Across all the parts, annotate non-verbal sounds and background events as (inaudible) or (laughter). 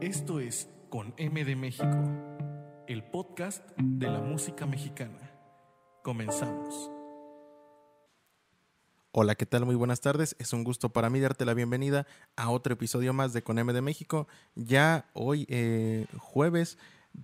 Esto es Con M de México, el podcast de la música mexicana. Comenzamos. Hola, ¿qué tal? Muy buenas tardes. Es un gusto para mí darte la bienvenida a otro episodio más de Con M de México. Ya hoy, eh, jueves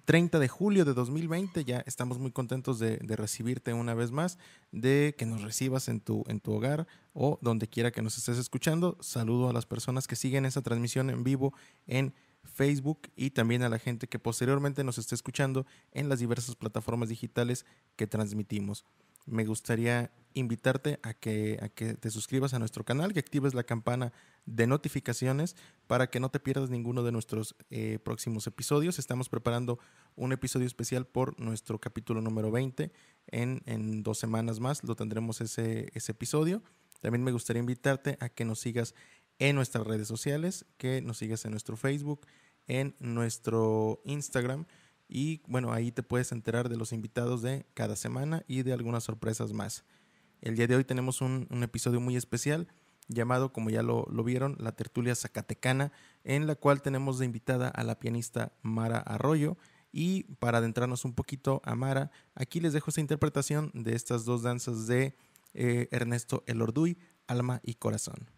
30 de julio de 2020, ya estamos muy contentos de, recibirte una vez más, de que nos recibas en tu, en tu hogar o donde quiera que nos estés escuchando. Saludo a las personas que siguen esa transmisión en vivo en Facebook y también a la gente que posteriormente nos esté escuchando en las diversas plataformas digitales que transmitimos. Me gustaría invitarte a que, a que te suscribas a nuestro canal, que actives la campana de notificaciones para que no te pierdas ninguno de nuestros eh, próximos episodios. Estamos preparando un episodio especial por nuestro capítulo número 20. En, en dos semanas más lo tendremos ese, ese episodio. También me gustaría invitarte a que nos sigas en nuestras redes sociales, que nos sigas en nuestro Facebook, en nuestro Instagram. Y bueno, ahí te puedes enterar de los invitados de cada semana y de algunas sorpresas más. El día de hoy tenemos un, episodio muy especial llamado, como ya lo, lo, vieron, la tertulia Zacatecana, en la cual tenemos de invitada a la pianista Mara Arroyo. Y para adentrarnos un poquito a Mara, aquí les dejo esta interpretación de estas dos danzas de eh, Ernesto Elorduy, Alma y Corazón.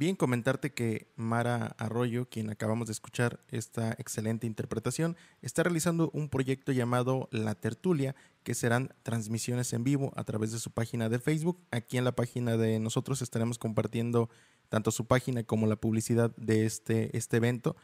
Bien, comentarte que Mara Arroyo, quien acabamos de escuchar esta excelente interpretación, está realizando un proyecto llamado La Tertulia, que serán transmisiones en vivo a través de su página de Facebook. Aquí en la página de nosotros estaremos compartiendo tanto su página como la publicidad de este, este evento.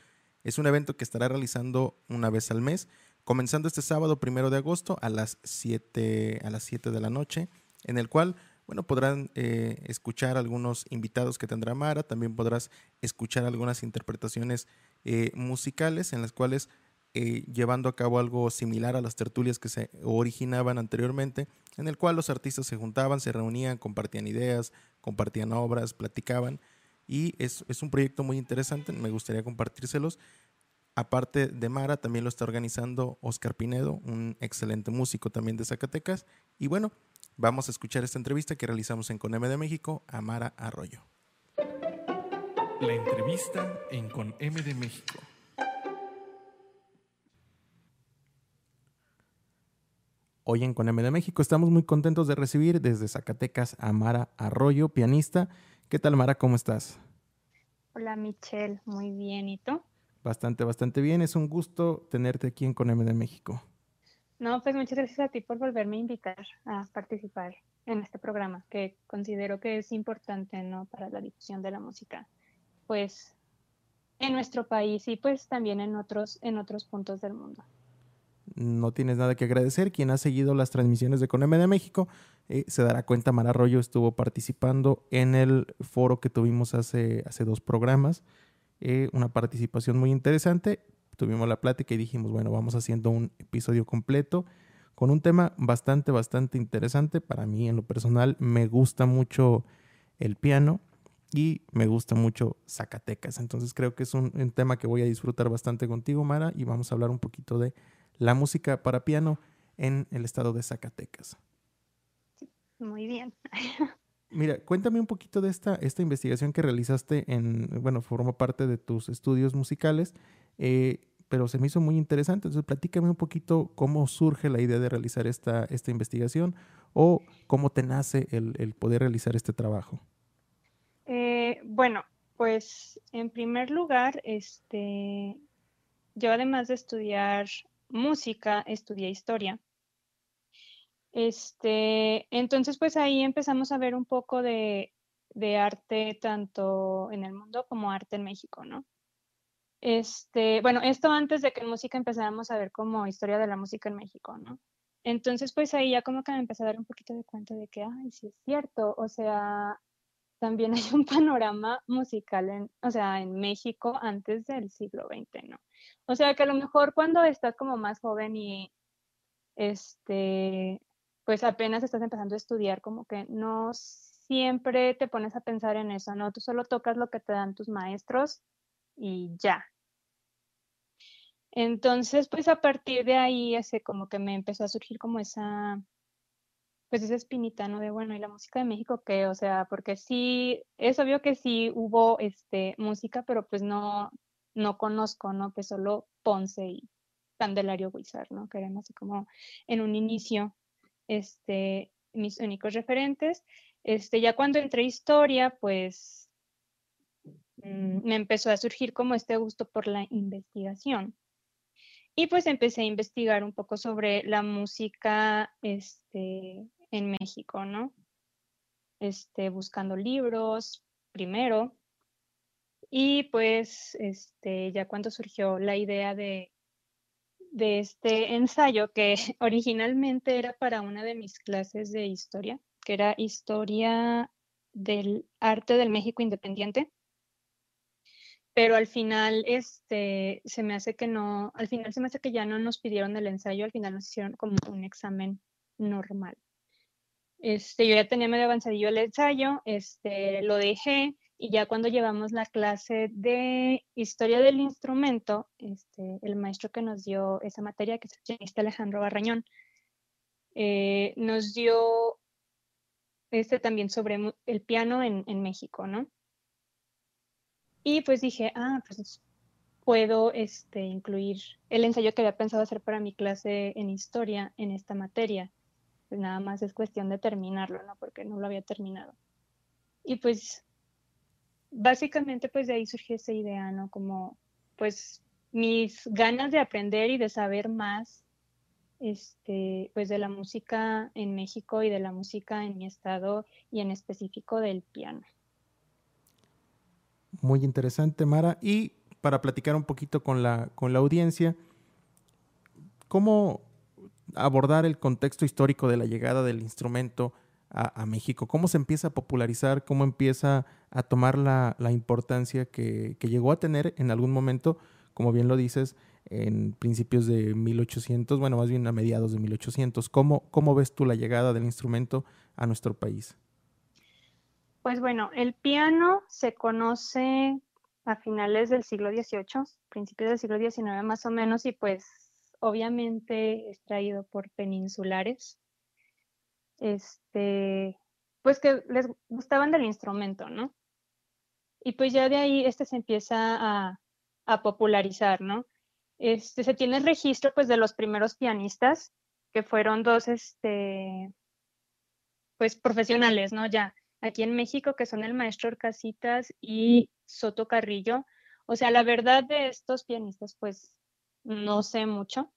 Es un evento que estará realizando una vez al mes, comenzando este sábado primero de agosto a las 7, a las 7 de la noche, en el cual bueno, podrán eh, escuchar algunos invitados que tendrá Mara, también podrás escuchar algunas interpretaciones eh, musicales en las cuales eh, llevando a cabo algo similar a las tertulias que se originaban anteriormente, en el cual los artistas se juntaban, se reunían, compartían ideas, compartían obras, platicaban, y es, es un proyecto muy interesante, me gustaría compartírselos. Aparte de Mara, también lo está organizando Oscar Pinedo, un excelente músico también de Zacatecas, y bueno, Vamos a escuchar esta entrevista que realizamos en CONEME de México a Mara Arroyo. La entrevista en Con M de México. Hoy en Con M de México estamos muy contentos de recibir desde Zacatecas a Mara Arroyo, pianista. ¿Qué tal Mara? ¿Cómo estás? Hola Michelle, muy bien. ¿Y tú? Bastante, bastante bien. Es un gusto tenerte aquí en Con M de México. No, pues muchas gracias a ti por volverme a invitar a participar en este programa, que considero que es importante, ¿no? Para la difusión de la música, pues, en nuestro país y pues también en otros, en otros puntos del mundo. No tienes nada que agradecer. Quien ha seguido las transmisiones de Coneme de México eh, se dará cuenta, Mara Arroyo estuvo participando en el foro que tuvimos hace, hace dos programas. Eh, una participación muy interesante tuvimos la plática y dijimos, bueno, vamos haciendo un episodio completo con un tema bastante, bastante interesante. Para mí, en lo personal, me gusta mucho el piano y me gusta mucho Zacatecas. Entonces creo que es un, tema que voy a disfrutar bastante contigo, Mara, y vamos a hablar un poquito de la música para piano en el estado de Zacatecas. Muy bien. Mira, cuéntame un poquito de esta, esta investigación que realizaste en, bueno, forma parte de tus estudios musicales eh, pero se me hizo muy interesante. Entonces, platícame un poquito cómo surge la idea de realizar esta, esta investigación o cómo te nace el, poder realizar este trabajo. Eh, bueno, pues en primer lugar, este, yo además de estudiar música, estudié historia. Este, entonces, pues ahí empezamos a ver un poco de, de arte tanto en el mundo como arte en México, ¿no? Este, bueno, esto antes de que en música empezáramos a ver como historia de la música en México, ¿no? Entonces, pues ahí ya como que me empecé a dar un poquito de cuenta de que, ay, sí es cierto, o sea, también (laughs) hay un panorama musical en, o sea, en México antes del siglo XX, ¿no? O sea, que a lo mejor cuando estás como más joven y, este, pues apenas estás empezando a estudiar, como que no siempre te pones a pensar en eso, ¿no? Tú solo tocas lo que te dan tus maestros y ya. Entonces, pues a partir de ahí, ese como que me empezó a surgir como esa, pues esa espinita, ¿no? De bueno, ¿y la música de México qué? O sea, porque sí, es obvio que sí hubo este, música, pero pues no, no conozco, ¿no? Pues solo Ponce y Candelario Guizar, ¿no? Que eran así como en un inicio, este, mis únicos referentes. Este, ya cuando entré a historia, pues me empezó a surgir como este gusto por la investigación. Y pues empecé a investigar un poco sobre la música este, en México, ¿no? Este, buscando libros primero. Y pues este, ya cuando surgió la idea de, de este ensayo, que (laughs) originalmente era para una de mis clases de historia, que era historia del arte del México independiente pero al final este, se me hace que no, al final se me hace que ya no nos pidieron el ensayo, al final nos hicieron como un examen normal. Este, yo ya tenía medio avanzadillo el ensayo, este, lo dejé y ya cuando llevamos la clase de historia del instrumento, este, el maestro que nos dio esa materia, que es el pianista Alejandro Barrañón, eh, nos dio este también sobre el piano en, en México, ¿no? Y pues dije, ah, pues puedo este, incluir el ensayo que había pensado hacer para mi clase en historia en esta materia. Pues nada más es cuestión de terminarlo, ¿no? Porque no lo había terminado. Y pues básicamente pues de ahí surgió esa idea, ¿no? Como pues mis ganas de aprender y de saber más este, pues de la música en México y de la música en mi estado y en específico del piano. Muy interesante, Mara. Y para platicar un poquito con la, con la audiencia, ¿cómo abordar el contexto histórico de la llegada del instrumento a, México? ¿Cómo se empieza a popularizar? ¿Cómo empieza a tomar la, importancia que, que, llegó a tener en algún momento, como bien lo dices, en principios de 1800, bueno, más bien a mediados de 1800. ¿Cómo, cómo ves tú la llegada del instrumento a nuestro país? Pues bueno, el piano se conoce a finales del siglo XVIII, principios del siglo XIX más o menos, y pues obviamente es traído por peninsulares, este, pues que les gustaban del instrumento, ¿no? Y pues ya de ahí este se empieza a, a popularizar, ¿no? Este, se tiene el registro pues de los primeros pianistas, que fueron dos, este, pues profesionales, ¿no? Ya aquí en México, que son el maestro Orcasitas y Soto Carrillo. O sea, la verdad de estos pianistas, pues no sé mucho,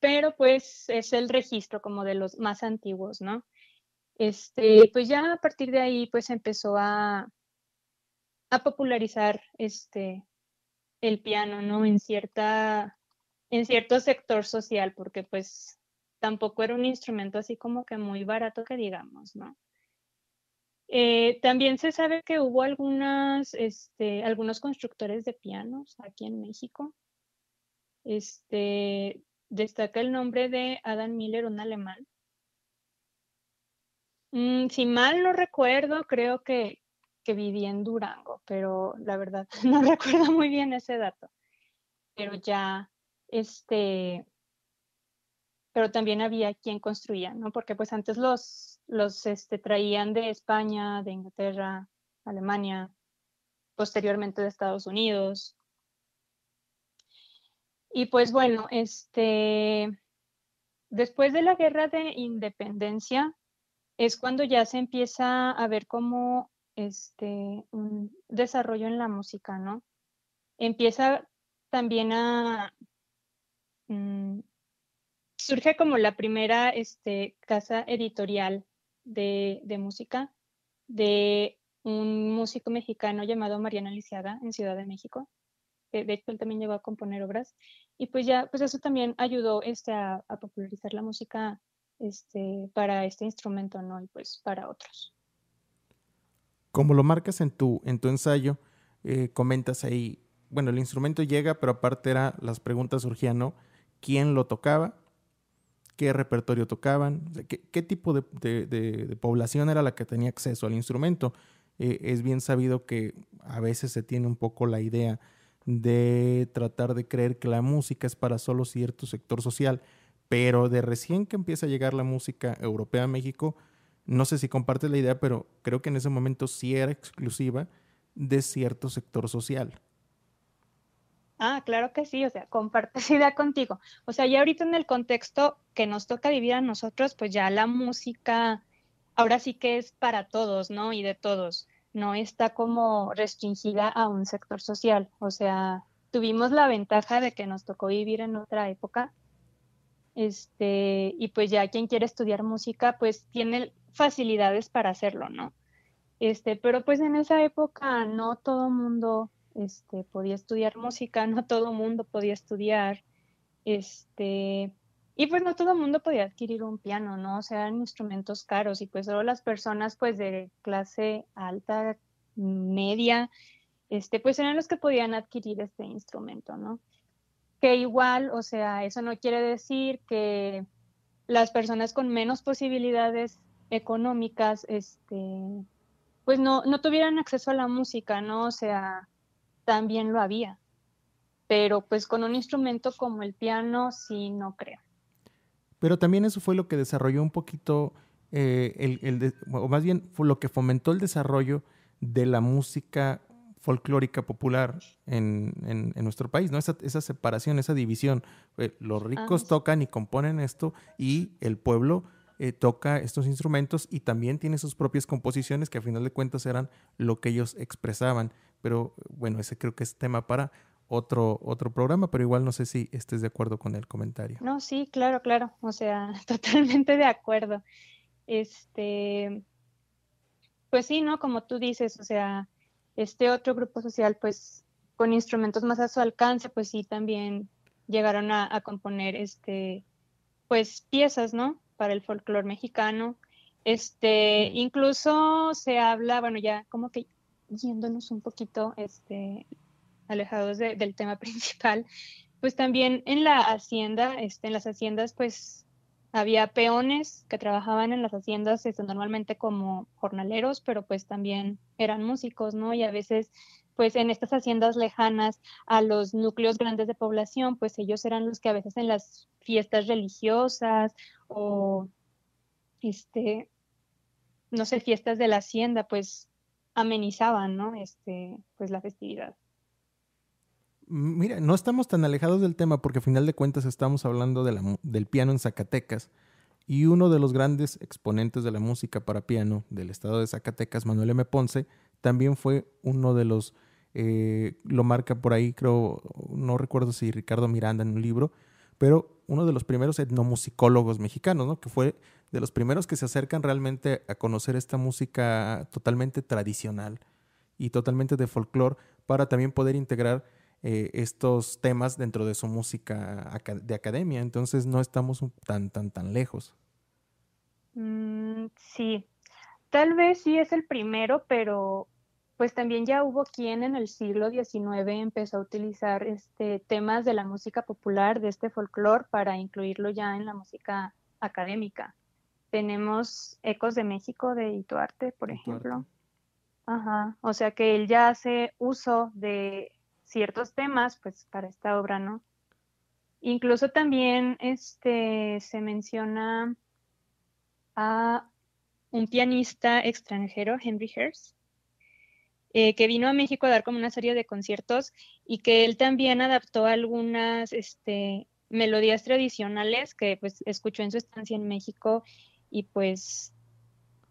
pero pues es el registro como de los más antiguos, ¿no? Este, pues ya a partir de ahí, pues empezó a, a popularizar este, el piano, ¿no? En cierta, en cierto sector social, porque pues tampoco era un instrumento así como que muy barato que digamos, ¿no? Eh, también se sabe que hubo algunas, este, algunos constructores de pianos aquí en México. Este, destaca el nombre de Adam Miller, un alemán. Mm, si mal no recuerdo, creo que, que vivía en Durango, pero la verdad (laughs) no recuerdo muy bien ese dato. Pero ya, este, pero también había quien construía, ¿no? Porque pues antes los, los este, traían de España, de Inglaterra, Alemania, posteriormente de Estados Unidos. Y pues bueno, este, después de la guerra de independencia es cuando ya se empieza a ver cómo este, un desarrollo en la música, ¿no? Empieza también a... Mm, surge como la primera este, casa editorial de, música de un músico mexicano llamado Mariano Lisiaga en Ciudad de México. Que de hecho, él también llegó a componer obras. Y pues ya, pues eso también ayudó este, a, a popularizar la música este, para este instrumento, ¿no? Y pues para otros. Como lo marcas en tu, en tu ensayo, eh, comentas ahí, bueno, el instrumento llega, pero aparte era, las preguntas surgían, ¿no? ¿Quién lo tocaba? ¿Qué repertorio tocaban? ¿qué, tipo de, población era la que tenía acceso al instrumento? Eh, es bien sabido que a veces se tiene un poco la idea de tratar de creer que la música es para solo cierto sector social, pero de recién que empieza a llegar la música europea a México, no sé si compartes la idea, pero creo que en ese momento sí era exclusiva de cierto sector social. Ah, claro que sí, o sea, idea contigo. O sea, ya ahorita en el contexto que nos toca vivir a nosotros, pues ya la música ahora sí que es para todos, ¿no? Y de todos. No está como restringida a un sector social. O sea, tuvimos la ventaja de que nos tocó vivir en otra época. Este, y pues ya quien quiere estudiar música, pues tiene facilidades para hacerlo, ¿no? Este, pero pues en esa época no todo mundo este, podía estudiar música, no todo mundo podía estudiar, este, y pues no todo mundo podía adquirir un piano, ¿no? O sea, eran instrumentos caros y pues solo las personas pues de clase alta, media, este, pues eran los que podían adquirir este instrumento, ¿no? Que igual, o sea, eso no quiere decir que las personas con menos posibilidades económicas, este, pues no, no tuvieran acceso a la música, ¿no? O sea, también lo había. Pero pues con un instrumento como el piano, sí, no creo. Pero también eso fue lo que desarrolló un poquito, eh, el, o más bien fue lo que fomentó el desarrollo de la música folclórica popular en, en, nuestro país, ¿no? Esa, esa, separación, esa división. Eh, los ricos ah, tocan y componen esto y el pueblo eh, toca estos instrumentos y también tiene sus propias composiciones que a final de cuentas eran lo que ellos expresaban. Pero bueno, ese creo que es tema para otro, otro programa, pero igual no sé si estés de acuerdo con el comentario. No, sí, claro, claro. O sea, (laughs) totalmente de acuerdo. Este, pues sí, ¿no? Como tú dices, o sea, este otro grupo social, pues con instrumentos más a su alcance, pues sí, también llegaron a, a componer este, pues piezas, ¿no? para el folclore mexicano. Este, incluso se habla, bueno, ya como que yéndonos un poquito este, alejados del tema (laughs) principal, pues también en la hacienda, este, en las haciendas, pues había peones que trabajaban en las haciendas este, normalmente como jornaleros, pero pues también eran músicos, ¿no? Y a veces, pues en estas haciendas lejanas a los núcleos grandes de población, pues ellos eran los que a veces en las fiestas religiosas o, este, no sé, fiestas de la hacienda, pues amenizaban, ¿no? Este, pues la festividad. Mira, no estamos tan alejados del tema porque a final de cuentas estamos hablando de la, del piano en Zacatecas y uno de los grandes exponentes de la música para piano del estado de Zacatecas, Manuel M. Ponce, también fue uno de los, eh, lo marca por ahí, creo, no recuerdo si Ricardo Miranda en un libro, pero uno de los primeros etnomusicólogos mexicanos, ¿no? que fue de los primeros que se acercan realmente a conocer esta música totalmente tradicional y totalmente de folclore para también poder integrar eh, estos temas dentro de su música de academia. Entonces no estamos tan, tan, tan lejos. Mm, sí, tal vez sí es el primero, pero pues también ya hubo quien en el siglo XIX empezó a utilizar este, temas de la música popular, de este folclore, para incluirlo ya en la música académica. Tenemos Ecos de México de Ituarte, por ejemplo. Ajá, o sea que él ya hace uso de ciertos temas, pues, para esta obra, ¿no? Incluso también este, se menciona a un pianista extranjero, Henry Herz, eh, que vino a México a dar como una serie de conciertos y que él también adaptó algunas este, melodías tradicionales que pues escuchó en su estancia en México y pues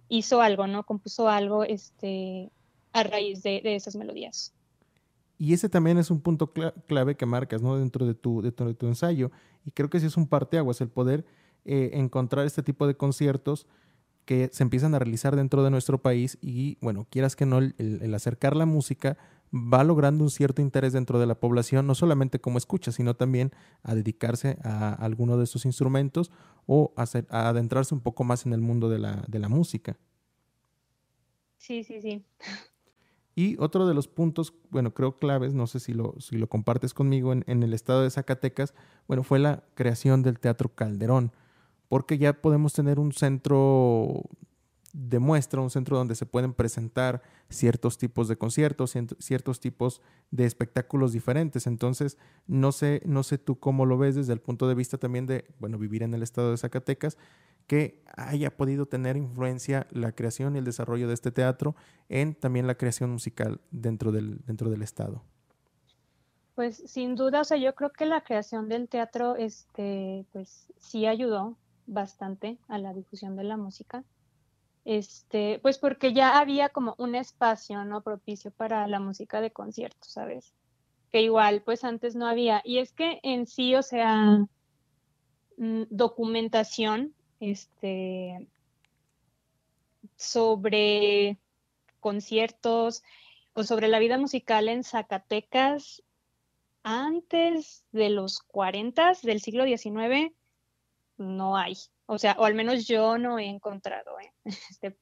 hizo algo, ¿no? Compuso algo este, a raíz de, esas melodías. Y ese también es un punto clave que marcas, ¿no? Dentro de tu, de tu ensayo. Y creo que sí es un parteaguas el poder eh, encontrar este tipo de conciertos que se empiezan a realizar dentro de nuestro país y, bueno, quieras que no, el, acercar la música va logrando un cierto interés dentro de la población, no solamente como escucha, sino también a dedicarse a alguno de sus instrumentos o a, adentrarse un poco más en el mundo de la, de la música. Sí, sí, sí. Y otro de los puntos, bueno, creo claves, no sé si lo, si lo compartes conmigo, en, en el estado de Zacatecas, bueno, fue la creación del Teatro Calderón porque ya podemos tener un centro de muestra, un centro donde se pueden presentar ciertos tipos de conciertos, ciertos tipos de espectáculos diferentes. Entonces, no sé, no sé tú cómo lo ves desde el punto de vista también de, bueno, vivir en el estado de Zacatecas, que haya podido tener influencia la creación y el desarrollo de este teatro en también la creación musical dentro del, dentro del estado. Pues sin duda, o sea, yo creo que la creación del teatro, este, pues sí ayudó bastante a la difusión de la música. Este, pues porque ya había como un espacio, ¿no? Propicio para la música de concierto, ¿sabes? Que igual, pues antes no había. Y es que en sí, o sea, mm, documentación, este, sobre conciertos o sobre la vida musical en Zacatecas antes de los 40 del siglo XIX, no hay. O sea, o al menos yo no he encontrado. ¿eh? (laughs) Este,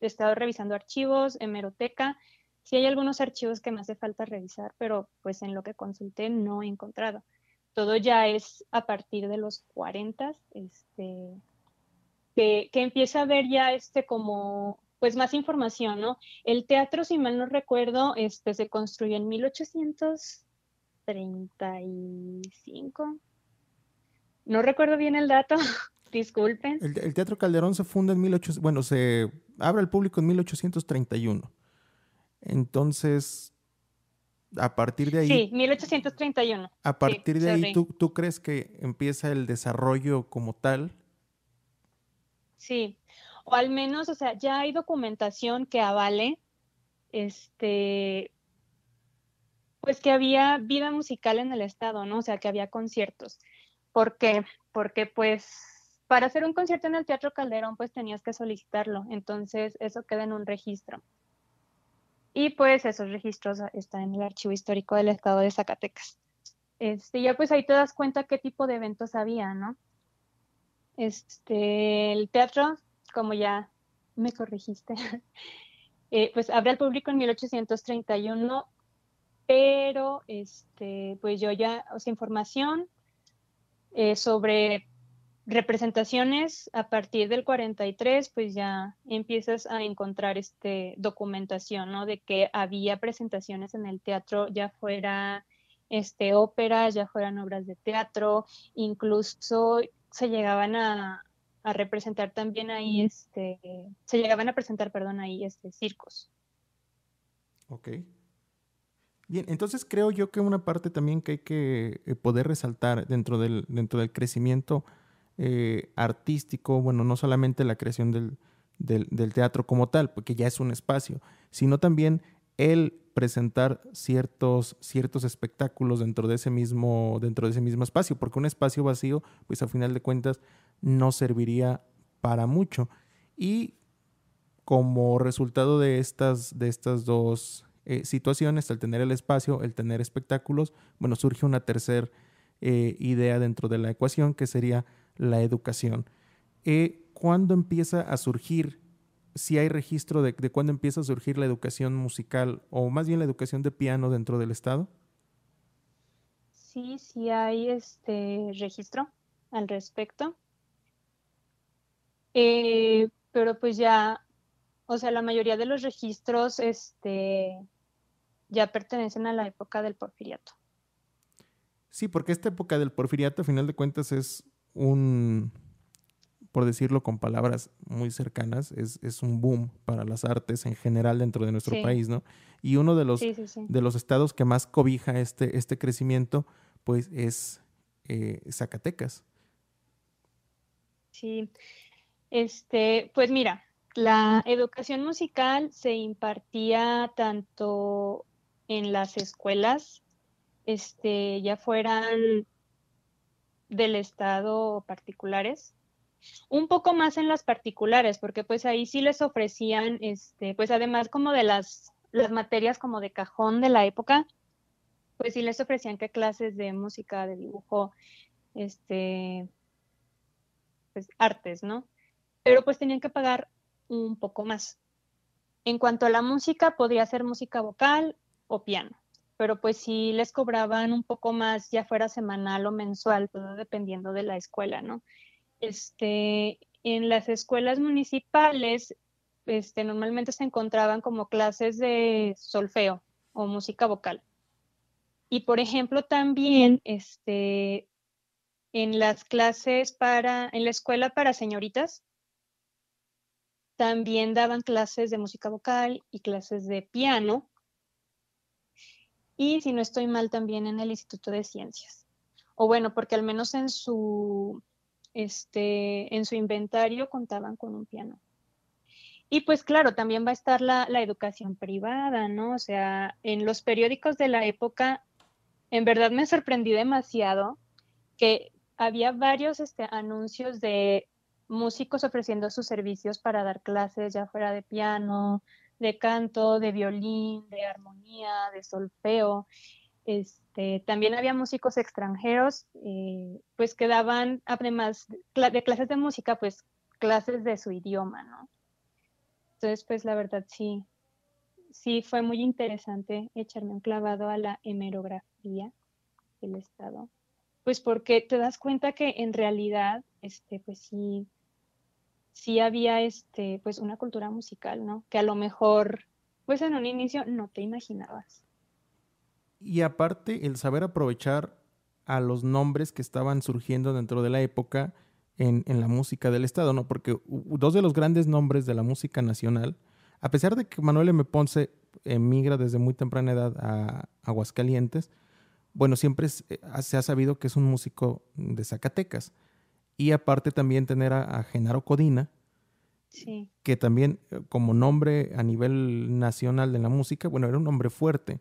he estado revisando archivos, hemeroteca. Sí hay algunos archivos que me hace falta revisar, pero pues en lo que consulté no he encontrado. Todo ya es a partir de los 40, este, que, que empieza a haber ya este como pues más información, ¿no? El teatro, si mal no recuerdo, este, se construyó en 1835, no recuerdo bien el dato, (laughs) disculpen. El, Teatro Calderón se funda en 1800, bueno, se abre al público en 1831. Entonces, a partir de ahí... Sí, 1831. A partir de ahí, ¿tú, ¿tú crees que empieza el desarrollo como tal? Sí, o al menos, o sea, ya hay documentación que avale, este, pues que había vida musical en el estado, ¿no? O sea, que había conciertos. ¿Por qué? Porque pues para hacer un concierto en el Teatro Calderón, pues tenías que solicitarlo. Entonces, eso queda en un registro. Y pues esos registros están en el archivo histórico del estado de Zacatecas. Este, ya pues ahí te das cuenta qué tipo de eventos había, ¿no? Este, el teatro, como ya me corregiste, (laughs) eh, pues abre al público en 1831, pero este, pues yo ya, o sea, información eh, sobre representaciones a partir del 43, pues ya empiezas a encontrar este documentación, ¿no? De que había presentaciones en el teatro, ya fuera este óperas, ya fueran obras de teatro, incluso se llegaban a, representar también ahí, este, se llegaban a presentar, perdón, ahí, este, circos. Ok. Bien, entonces creo yo que una parte también que hay que eh, poder resaltar dentro del, dentro del crecimiento eh, artístico, bueno, no solamente la creación del, del, teatro como tal, porque ya es un espacio, sino también el presentar ciertos, ciertos espectáculos dentro de ese mismo, dentro de ese mismo espacio, porque un espacio vacío, pues a final de cuentas, no serviría para mucho. Y como resultado de estas, de estas dos eh, situaciones, al tener el espacio, el tener espectáculos, bueno, surge una tercera eh, idea dentro de la ecuación que sería la educación. Eh, ¿Cuándo empieza a surgir, si hay registro de, de cuándo empieza a surgir la educación musical o más bien la educación de piano dentro del Estado? Sí, sí hay este registro al respecto. Eh, pero pues ya, o sea, la mayoría de los registros este, ya pertenecen a la época del porfiriato. Sí, porque esta época del porfiriato, a final de cuentas, es un, por decirlo con palabras muy cercanas, es, es, un boom para las artes en general dentro de nuestro país, ¿no? Y uno de los, de los estados que más cobija este, este crecimiento, pues es eh, Zacatecas. Sí, este, pues mira, la educación musical se impartía tanto en las escuelas, este, ya fueran del Estado particulares, un poco más en las particulares, porque pues ahí sí les ofrecían, este, pues además como de las, las materias como de cajón de la época, pues sí les ofrecían que clases de música, de dibujo, este, pues artes, ¿no? Pero pues tenían que pagar un poco más. En cuanto a la música, podría ser música vocal o piano pero pues sí les cobraban un poco más, ya fuera semanal o mensual, todo dependiendo de la escuela, ¿no? Este, en las escuelas municipales, este, normalmente se encontraban como clases de solfeo o música vocal. Y por ejemplo, también este, en las clases para, en la escuela para señoritas, también daban clases de música vocal y clases de piano y si no estoy mal también en el Instituto de Ciencias. O bueno, porque al menos en su, este, en su inventario contaban con un piano. Y pues claro, también va a estar la, educación privada, ¿no? O sea, en los periódicos de la época, en verdad me sorprendí demasiado que había varios este, anuncios de músicos ofreciendo sus servicios para dar clases, ya fuera de piano, de canto, de violín, de armonía, de solfeo. Este, también había músicos extranjeros, eh, pues que daban, además de clases de música, pues clases de su idioma, ¿no? Entonces, pues la verdad sí, sí fue muy interesante echarme un clavado a la hemerografía del Estado, pues porque te das cuenta que en realidad, este, pues sí, sí había este, pues una cultura musical, ¿no? Que a lo mejor, pues en un inicio no te imaginabas. Y aparte, el saber aprovechar a los nombres que estaban surgiendo dentro de la época en, la música del Estado, ¿no? Porque dos de los grandes nombres de la música nacional, a pesar de que Manuel M. Ponce emigra desde muy temprana edad a Aguascalientes, bueno, siempre eh, se ha sabido que es un músico de Zacatecas. Y aparte también tener a, Genaro Codina, Sí. que también eh, como nombre a nivel nacional de la música, bueno, era un nombre fuerte.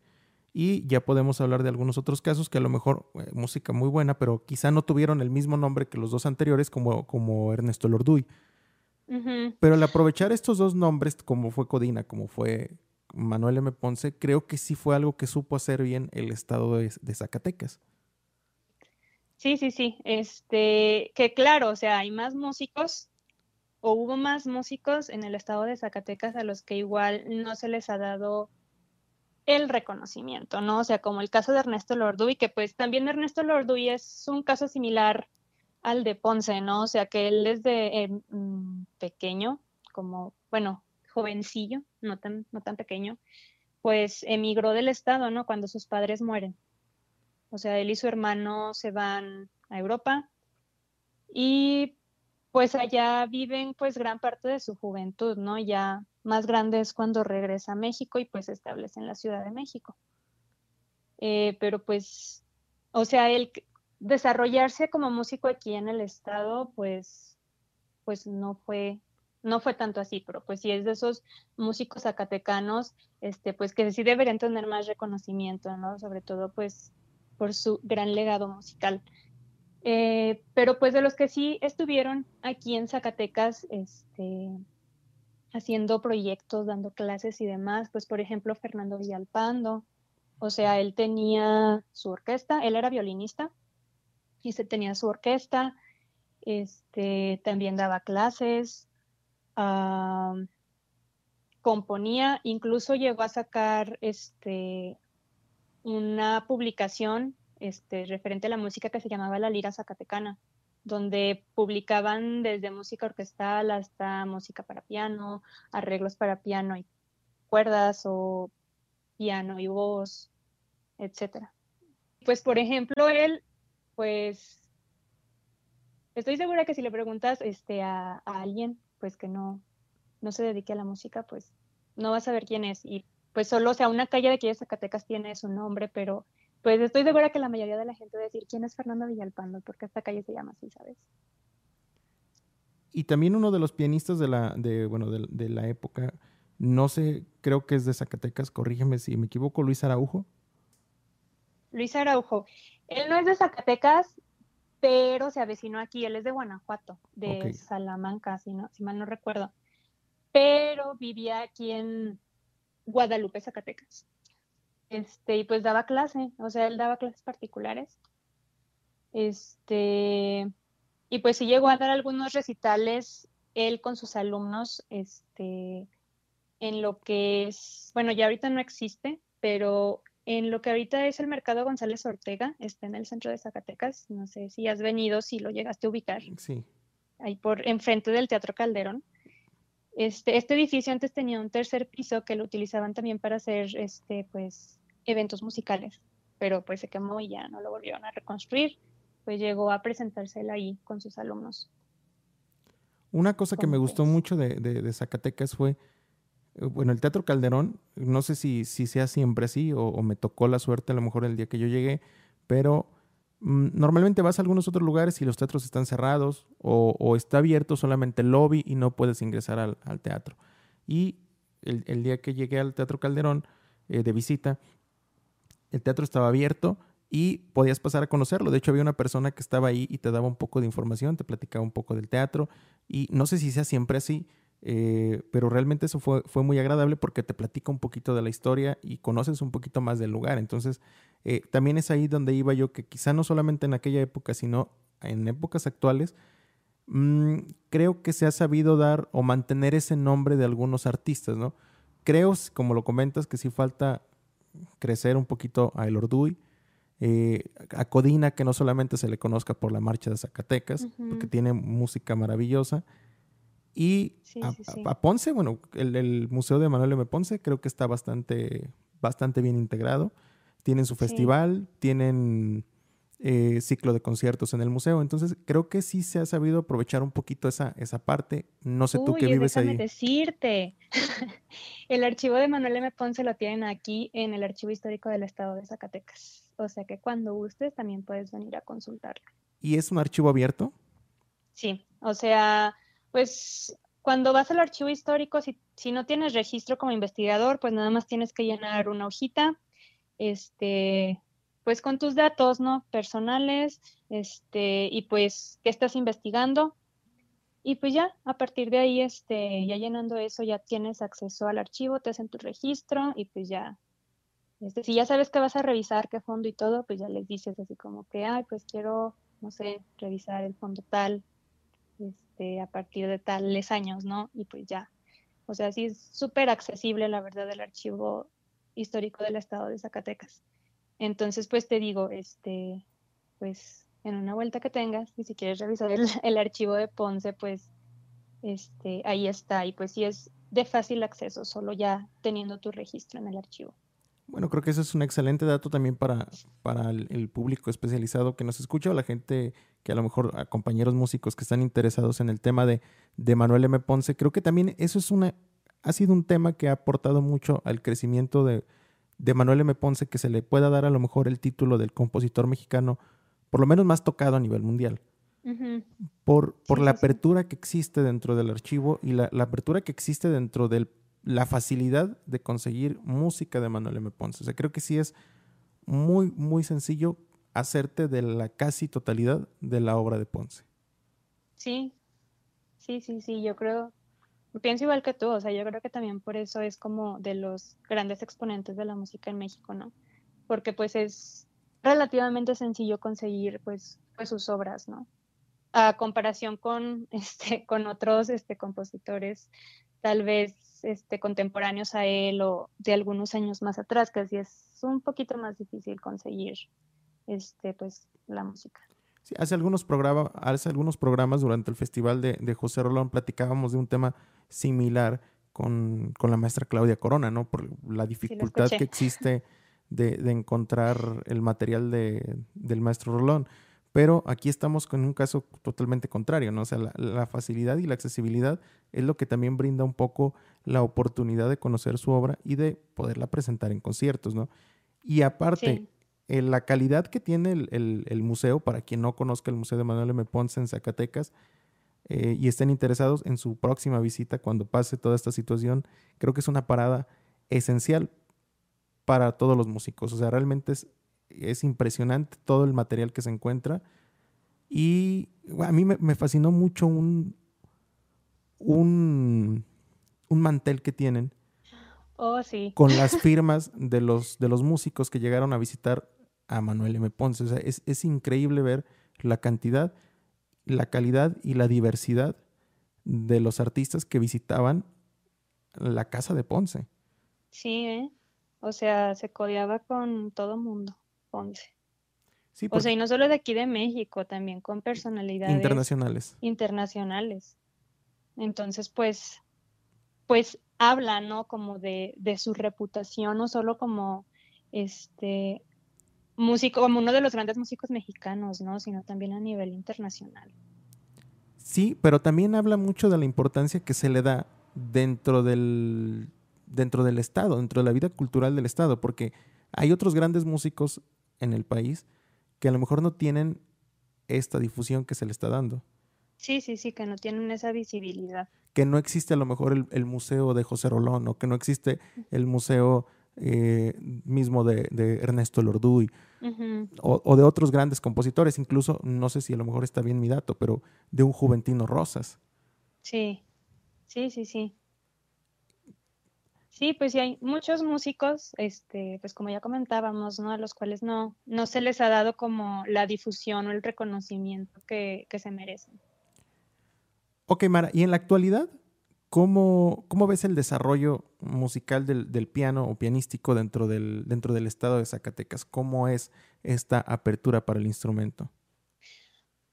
Y ya podemos hablar de algunos otros casos que a lo mejor eh, música muy buena, pero quizá no tuvieron el mismo nombre que los dos anteriores, como, como Ernesto Lorduy. Pero al aprovechar estos dos nombres, como fue Codina, como fue Manuel M. Ponce, creo que sí fue algo que supo hacer bien el estado de, de Zacatecas. Sí, sí, sí. Este, que claro, o sea, hay más músicos o hubo más músicos en el estado de Zacatecas a los que igual no se les ha dado el reconocimiento, ¿no? O sea, como el caso de Ernesto Lorduy, que pues también Ernesto Lorduy es un caso similar al de Ponce, ¿no? O sea, que él desde eh, mm, pequeño, como, bueno, jovencillo, no tan, no tan pequeño, pues emigró del estado, ¿no? Cuando sus padres mueren. O sea, él y su hermano se van a Europa y pues allá viven pues gran parte de su juventud, ¿no? Ya más grande es cuando regresa a México y pues se establece en la Ciudad de México. Eh, pero pues, o sea, el desarrollarse como músico aquí en el estado, pues, pues no fue, no fue tanto así, pero pues sí es de esos músicos zacatecanos, este, pues que sí deberían tener más reconocimiento, ¿no? Sobre todo pues por su gran legado musical. Eh, pero pues de los que sí estuvieron aquí en Zacatecas, este, haciendo proyectos, dando clases y demás, pues por ejemplo Fernando Villalpando, o sea, él tenía su orquesta, él era violinista y se tenía su orquesta, este, también daba clases, componía, incluso llegó a sacar este, una publicación este, referente a la música que se llamaba La Lira Zacatecana, donde publicaban desde música orquestal hasta música para piano, arreglos para piano y cuerdas o piano y voz, etcétera. Pues por ejemplo, él, pues estoy segura que si le preguntas este, a, alguien, pues que no, no se dedique a la música, pues no vas a saber quién es. Pues solo, o sea, una calle de aquí de Zacatecas tiene su nombre, pero pues estoy segura que la mayoría de la gente va a decir quién es Fernando Villalpando, porque esta calle se llama así, ¿sabes? Y también uno de los pianistas de la, de, bueno, de, de la época, no sé, creo que es de Zacatecas, corrígeme si me equivoco, Luis Araujo. Luis Araujo. Él no es de Zacatecas, pero se avecinó aquí. Él es de Guanajuato, de. Salamanca, si, no, si mal no recuerdo. Pero vivía aquí en Guadalupe, Zacatecas. Este, y pues daba clase, o sea, él daba clases particulares. Este, y pues sí llegó a dar algunos recitales él con sus alumnos, este, en lo que es, bueno, ya ahorita no existe, pero en lo que ahorita es el Mercado González Ortega, está en el centro de Zacatecas. No sé si has venido, si lo llegaste a ubicar, Sí. ahí por enfrente del Teatro Calderón. Este, este edificio antes tenía un tercer piso que lo utilizaban también para hacer este, pues, eventos musicales, pero pues se quemó y ya no lo volvieron a reconstruir. Pues llegó a presentarse él ahí con sus alumnos. Una cosa que me ¿Cómo gustó mucho de, de- de Zacatecas fue, eh, bueno, el Teatro Calderón, no sé si, si sea siempre así o, o me tocó la suerte a lo mejor el día que yo llegué, pero normalmente vas a algunos otros lugares y los teatros están cerrados o, está abierto solamente el lobby y no puedes ingresar al, teatro. Y el, el día que llegué al Teatro Calderón eh, de visita, el teatro estaba abierto y podías pasar a conocerlo. De hecho, había una persona que estaba ahí y te daba un poco de información, te platicaba un poco del teatro. Y no sé si sea siempre así, eh, pero realmente eso fue, fue muy agradable porque te platica un poquito de la historia y conoces un poquito más del lugar. Entonces, eh, también es ahí donde iba yo, que quizá no solamente en aquella época, sino en épocas actuales, mm, creo que se ha sabido dar o mantener ese nombre de algunos artistas, ¿no? Creo, como lo comentas, que sí falta crecer un poquito a El Orduy, eh, a Codina, que no solamente se le conozca por la marcha de Zacatecas, porque tiene música maravillosa. Y Sí, a, sí, sí. a- a Ponce, bueno, el, el Museo de Manuel M. Ponce creo que está bastante, bastante bien integrado. Tienen su festival, tienen eh, ciclo de conciertos en el museo. Entonces, creo que sí se ha sabido aprovechar un poquito esa, esa parte. No sé tú que vives déjame ahí. decirte. (laughs) El archivo de Manuel M. Ponce lo tienen aquí en el Archivo Histórico del Estado de Zacatecas. O sea que cuando gustes también puedes venir a consultarlo. ¿Y es un archivo abierto? Sí, o sea, pues cuando vas al archivo histórico, si, si no tienes registro como investigador, pues nada más tienes que llenar una hojita, este, pues con tus datos, ¿no? Personales, este, y pues qué estás investigando. Y pues ya, a partir de ahí, este, ya llenando eso, ya tienes acceso al archivo, te hacen tu registro y pues ya, este, si ya sabes que vas a revisar qué fondo y todo, pues ya les dices así como que, ay, pues quiero, no sé, revisar el fondo tal, este, a partir de tales años, ¿no? Y pues ya, o sea, sí es súper accesible, la verdad, el archivo histórico del estado de Zacatecas. Entonces, pues te digo, este, pues en una vuelta que tengas, y si quieres revisar el, (laughs) archivo de Ponce, pues este, ahí está. Y pues sí es de fácil acceso, solo ya teniendo tu registro en el archivo. Bueno, creo que eso es un excelente dato también para, para el, público especializado que nos escucha o la gente que a lo mejor a compañeros músicos que están interesados en el tema de, de Manuel M. Ponce. Creo que también eso es una, ha sido un tema que ha aportado mucho al crecimiento de, de Manuel M. Ponce que se le pueda dar a lo mejor el título del compositor mexicano, por lo menos más tocado a nivel mundial. Por, por la apertura que existe dentro del archivo y la, apertura que existe dentro de la facilidad de conseguir música de Manuel M. Ponce. O sea, creo que sí es muy, muy sencillo hacerte de la casi totalidad de la obra de Ponce. Sí, sí, sí, sí, yo creo, pienso igual que tú, o sea, yo creo que también por eso es como de los grandes exponentes de la música en México, ¿no? Porque pues es relativamente sencillo conseguir pues, pues sus obras, ¿no? A comparación con, (laughs) este, con otros este, compositores tal vez este, contemporáneos a él o de algunos años más atrás, que así es un poquito más difícil conseguir este, pues, la música hace algunos, programas, hace algunos programas durante el festival de, José Rolón platicábamos de un tema similar con, la maestra Claudia Corona, ¿no? Por la dificultad que existe de, encontrar el material del maestro Rolón. Pero aquí estamos con un caso totalmente contrario, ¿no? O sea, la, facilidad y la accesibilidad es lo que también brinda un poco la oportunidad de conocer su obra y de poderla presentar en conciertos, ¿no? Y aparte, eh, la calidad que tiene el, museo, para quien no conozca el Museo de Manuel M. Ponce en Zacatecas eh, y estén interesados en su próxima visita cuando pase toda esta situación, creo que es una parada esencial para todos los músicos. O sea, realmente es, es impresionante todo el material que se encuentra. Y a mí me, fascinó mucho un, un, un mantel que tienen. Oh, sí. Con las (laughs) firmas de los, de los músicos que llegaron a visitar a Manuel M. Ponce. O sea, es, increíble ver la cantidad, la calidad y la diversidad de los artistas que visitaban la casa de Ponce. Sí, ¿eh? O sea, se codeaba con todo mundo, Ponce. Sí, O sea, y no solo de aquí de México, también con personalidades internacionales. Internacionales. Entonces, pues, pues habla, ¿no? Como de, de su reputación, no solo como este músico, como uno de los grandes músicos mexicanos, ¿no? Sino también a nivel internacional. Sí, pero también habla mucho de la importancia que se le da dentro del, dentro del Estado, dentro de la vida cultural del Estado, porque hay otros grandes músicos en el país que a lo mejor no tienen esta difusión que se le está dando. Sí, sí, sí, que no tienen esa visibilidad. Que no existe a lo mejor el, el museo de José Rolón o que no existe el museo eh, mismo de, Ernesto Lorduy o, de otros grandes compositores, incluso, no sé si a lo mejor está bien mi dato, pero de un Juventino Rosas. Sí, sí, sí, sí. Sí, pues sí hay muchos músicos, este, pues como ya comentábamos, ¿no? A los cuales no, no se les ha dado como la difusión o el reconocimiento que, que se merecen. Ok, Mara, ¿y en la actualidad ¿Cómo, ¿Cómo, ves el desarrollo musical del, piano o pianístico dentro del, dentro del estado de Zacatecas? ¿Cómo es esta apertura para el instrumento?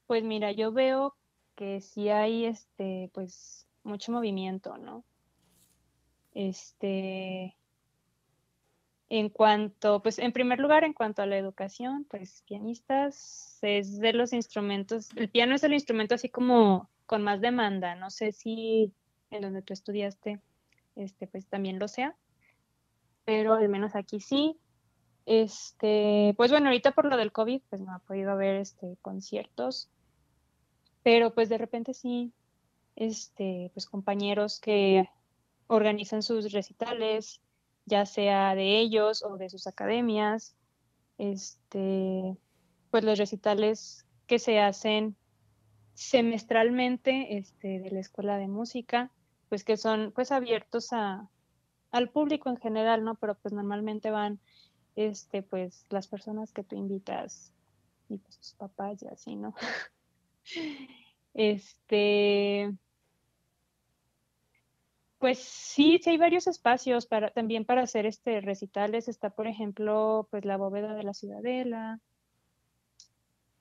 Pues mira, yo veo que sí hay este, pues, mucho movimiento, ¿no? Este, en cuanto, pues, en primer lugar, en cuanto a la educación, pues, pianistas es de los instrumentos, el piano es el instrumento así como con más demanda, no sé si en donde tú estudiaste, este, pues también lo sea. Pero al menos aquí sí. Este, pues bueno, ahorita por lo del COVID, pues no ha podido haber este, conciertos. Pero pues de repente sí, este, pues compañeros que organizan sus recitales, ya sea de ellos o de sus academias, este, pues los recitales que se hacen semestralmente este, de la escuela de música, pues que son pues abiertos a, al público en general, ¿no? Pero pues normalmente van este, pues las personas que tú invitas y pues tus papás y así, ¿no? (laughs) este, pues sí, sí hay varios espacios para, también para hacer este recitales. Está, por ejemplo, pues la bóveda de la ciudadela,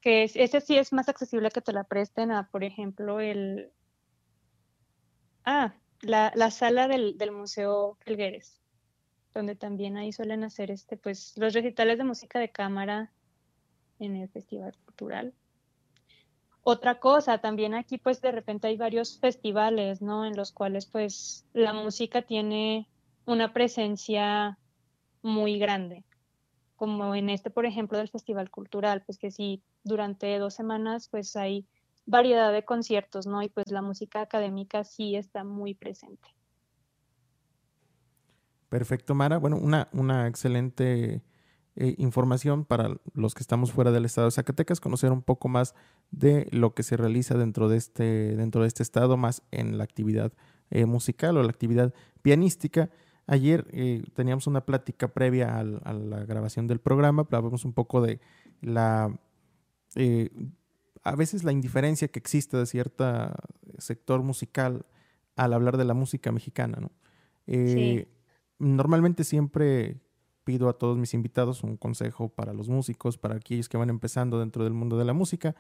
que es, sí es más accesible que te la presten a, por ejemplo, el... Ah, la, la sala del, del Museo Felgueres donde también ahí suelen hacer este, pues, los recitales de música de cámara en el Festival Cultural. Otra cosa, también aquí pues de repente hay varios festivales, ¿no? En los cuales pues la música tiene una presencia muy grande, como en este, por ejemplo, del Festival Cultural, pues que sí, durante dos semanas pues hay variedad de conciertos, ¿no? Y pues la música académica sí está muy presente. Perfecto, Mara. Bueno, una, una excelente eh, información para los que estamos fuera del estado de Zacatecas, conocer un poco más de lo que se realiza dentro de este, dentro de este estado, más en la actividad eh, musical o la actividad pianística. Ayer eh, teníamos una plática previa a la grabación del programa, hablábamos un poco de la, a veces la indiferencia que existe de cierto sector musical al hablar de la música mexicana, ¿no? sí normalmente siempre pido a todos mis invitados un consejo para los músicos, para aquellos que van empezando dentro del mundo de la música,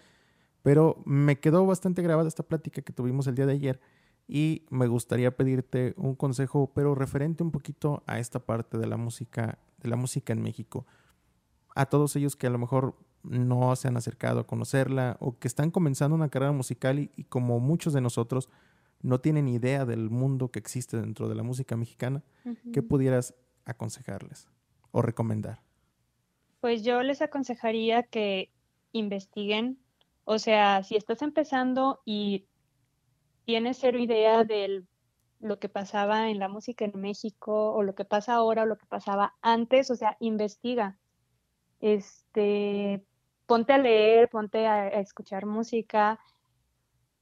pero me quedó bastante grabada esta plática que tuvimos el día de ayer y me gustaría pedirte un consejo, pero referente un poquito a esta parte de la música, de la música en México. A todos ellos que a lo mejor no se han acercado a conocerla o que están comenzando una carrera musical y, y como muchos de nosotros no tienen idea del mundo que existe dentro de la música mexicana, ¿qué pudieras aconsejarles o recomendar? Pues yo les aconsejaría que investiguen, o sea, si estás empezando y tienes cero idea de lo que pasaba en la música en México o lo que pasa ahora o lo que pasaba antes, o sea, investiga. Este, ponte a leer, ponte a escuchar música,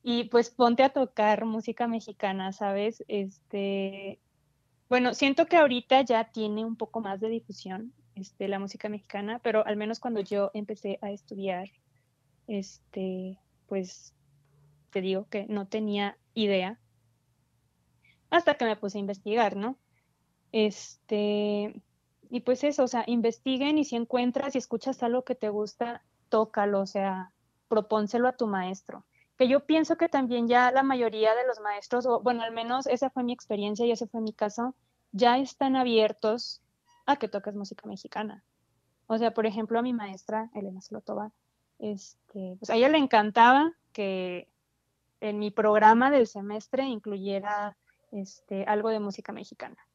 y pues ponte a tocar música mexicana, ¿sabes? Este, bueno, siento que ahorita ya tiene un poco más de difusión este, la música mexicana, pero al menos cuando yo empecé a estudiar, este, pues te digo que no tenía idea hasta que me puse a investigar, ¿no? Este, y pues eso, o sea, investiguen y si encuentras y escuchas algo que te gusta, tócalo, o sea, propónselo a tu maestro que yo pienso que también ya la mayoría de los maestros, o bueno, al menos esa fue mi experiencia y ese fue mi caso, ya están abiertos a que toques música mexicana. O sea, por ejemplo, a mi maestra, Elena Slotova, este, pues a ella le encantaba que en mi programa del semestre incluyera este, algo de música mexicana.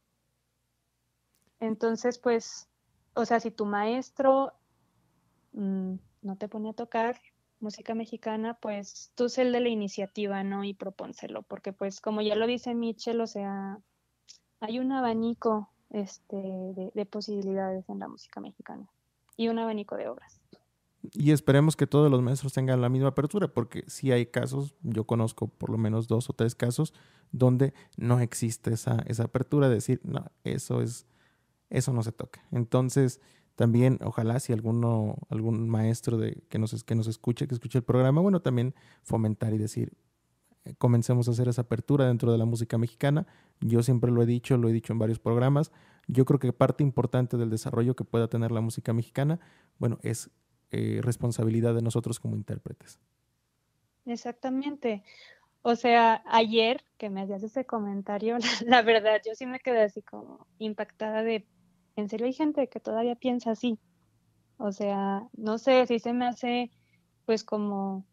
Entonces, pues, o sea, si tu maestro mm, no te pone a tocar, música mexicana, pues tú sé el de la iniciativa, ¿no? Y propónselo, porque pues como ya lo dice Mitchell, o sea, hay un abanico este, de, posibilidades en la música mexicana y un abanico de obras. Y esperemos que todos los maestros tengan la misma apertura, porque si hay casos, yo conozco por lo menos dos o tres casos donde no existe esa, esa apertura de decir, no, eso es, eso no se toca. Entonces, también, ojalá si alguno, algún maestro de, que, nos, que nos escuche, que escuche el programa, bueno, también fomentar y decir, eh, comencemos a hacer esa apertura dentro de la música mexicana. Yo siempre lo he dicho, lo he dicho en varios programas. Yo creo que parte importante del desarrollo que pueda tener la música mexicana, bueno, es eh, responsabilidad de nosotros como intérpretes. Exactamente. O sea, ayer que me hacías ese comentario, (laughs) la verdad, yo sí me quedé así como impactada de en serio hay gente que todavía piensa así. O sea, no sé si se me hace pues como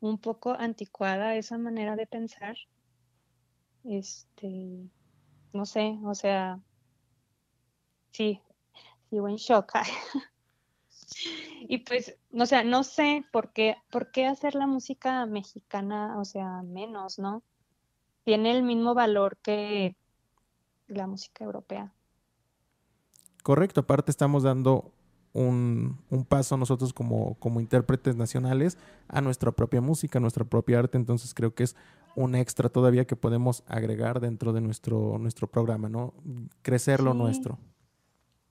un poco anticuada esa manera de pensar. Este, no sé, o sea, sí, sigo en shock. (laughs) y pues, o sea, no sé por qué, por qué hacer la música mexicana, o sea, menos, ¿no? tiene el mismo valor que la música europea. Correcto, aparte estamos dando un, paso nosotros como, como intérpretes nacionales a nuestra propia música, a nuestra propia arte, entonces creo que es un extra todavía que podemos agregar dentro de nuestro, nuestro programa, ¿no? Crecer lo nuestro.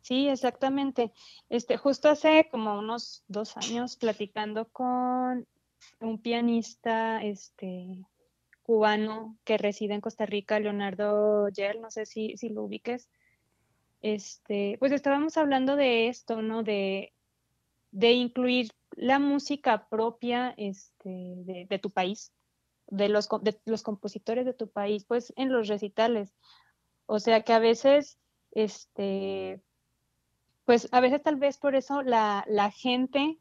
Sí, exactamente. Este, justo hace como unos dos años platicando con un pianista este, cubano que reside en Costa Rica, Leonardo Yel, no sé si, si lo ubiques, este, pues estábamos hablando de esto, ¿no? De, de incluir la música propia este, de, de tu país, de los, de los compositores de tu país, pues en los recitales. O sea que a veces, este, pues a veces tal vez por eso la, gente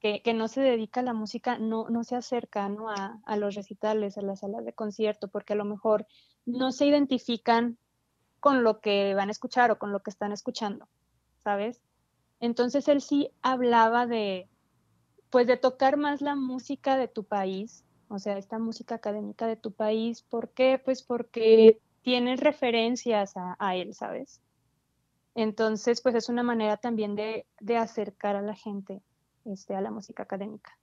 que, no se dedica a la música no, no se acerca ¿no? A, a, los recitales, a las salas de concierto, porque a lo mejor no se identifican con lo que van a escuchar o con lo que están escuchando, ¿sabes? Entonces él sí hablaba de, pues de tocar más la música de tu país, o sea, esta música académica de tu país, ¿por qué? Pues porque tienes referencias a, él, ¿sabes? Entonces, pues es una manera también de, acercar a la gente este, a la música académica.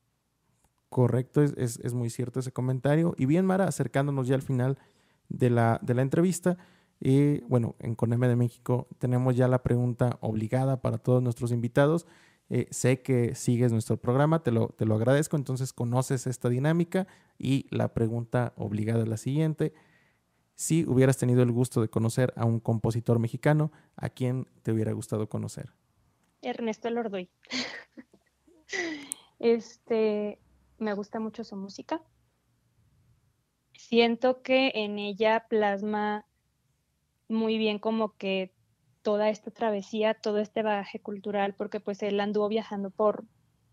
Correcto, es, muy cierto ese comentario. Y bien, Mara, acercándonos ya al final de la, entrevista, y bueno, en Coneme de México tenemos ya la pregunta obligada para todos nuestros invitados. Eh, sé que sigues nuestro programa, te lo, te lo agradezco, entonces conoces esta dinámica y la pregunta obligada es la siguiente si hubieras tenido el gusto de conocer a un compositor mexicano, ¿a quién te hubiera gustado conocer? Ernesto Lordoy. (laughs) este, me gusta mucho su música. Siento que en ella plasma muy bien como que toda esta travesía, todo este bagaje cultural, porque pues él anduvo viajando por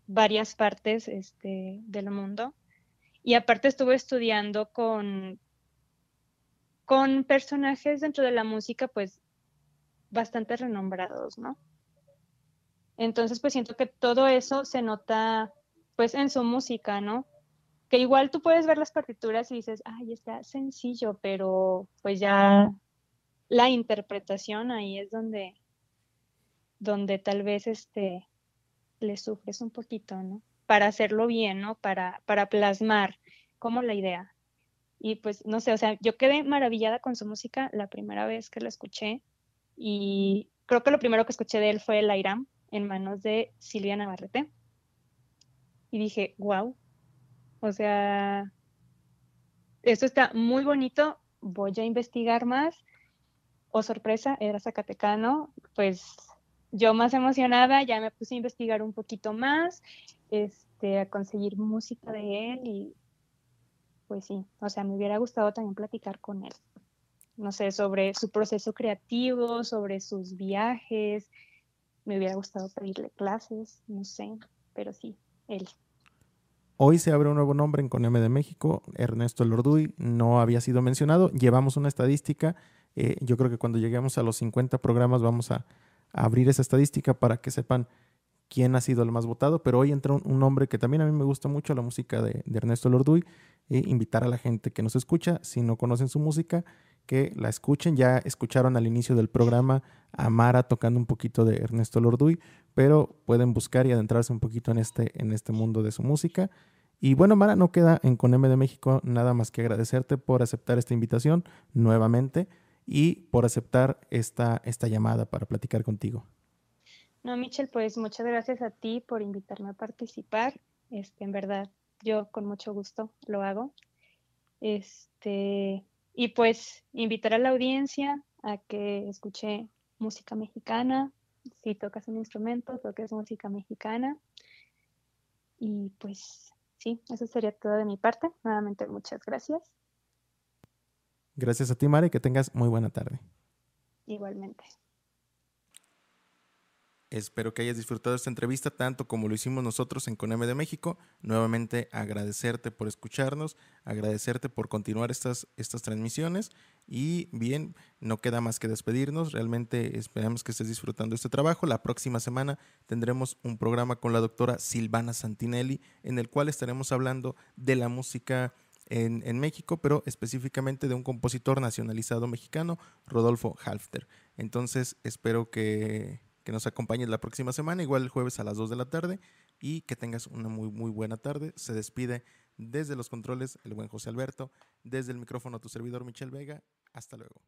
varias partes este, del mundo. Y aparte estuvo estudiando con con personajes dentro de la música, pues, bastante renombrados, ¿no? Entonces, pues siento que todo eso se nota, pues, en su música, ¿no? Que igual tú puedes ver las partituras y dices, ay, está sencillo, pero pues ya la interpretación ahí es donde, donde tal vez este, le sufres un poquito, ¿no? Para hacerlo bien, ¿no? Para, para plasmar como la idea. Y pues no sé, o sea, yo quedé maravillada con su música la primera vez que la escuché y creo que lo primero que escuché de él fue el Airam en manos de Silvia Navarrete. Y dije, wow, o sea, esto está muy bonito, voy a investigar más. Oh, sorpresa, era Zacatecano, pues yo más emocionada, ya me puse a investigar un poquito más, este, a conseguir música de él y pues sí, o sea, me hubiera gustado también platicar con él, no sé, sobre su proceso creativo, sobre sus viajes, me hubiera gustado pedirle clases, no sé, pero sí, él. Hoy se abre un nuevo nombre en CONEME de México, Ernesto Lorduy, no había sido mencionado, llevamos una estadística, eh, yo creo que cuando lleguemos a los 50 programas vamos a abrir esa estadística para que sepan quién ha sido el más votado, pero hoy entra un, nombre que también a mí me gusta mucho, la música de, Ernesto Lorduy, e invitar a la gente que nos escucha, si no conocen su música, que la escuchen. Ya escucharon al inicio del programa a Mara tocando un poquito de Ernesto Lorduy, pero pueden buscar y adentrarse un poquito en este, en este mundo de su música. Y bueno, Mara, no queda en Coneme de México nada más que agradecerte por aceptar esta invitación nuevamente y por aceptar esta, esta llamada para platicar contigo. No, Michelle, pues muchas gracias a ti por invitarme a participar. Este, en verdad, yo con mucho gusto lo hago. Este, y pues invitar a la audiencia a que escuche música mexicana. Si tocas un instrumento, toques música mexicana. Y pues sí, eso sería todo de mi parte. Nuevamente, muchas gracias. Gracias a ti, Mari, que tengas muy buena tarde. Igualmente. Espero que hayas disfrutado esta entrevista tanto como lo hicimos nosotros en Coneme de México. Nuevamente agradecerte por escucharnos, agradecerte por continuar estas, estas transmisiones y bien, no queda más que despedirnos. Realmente esperamos que estés disfrutando este trabajo. La próxima semana tendremos un programa con la doctora Silvana Santinelli en el cual estaremos hablando de la música en, México, pero específicamente de un compositor nacionalizado mexicano, Rodolfo Halfter. Entonces espero que, que nos acompañes la próxima semana, igual el jueves a las 2 de la tarde, y que tengas una muy, muy buena tarde. Se despide desde los controles el buen José Alberto, desde el micrófono tu servidor Michel Vega. Hasta luego.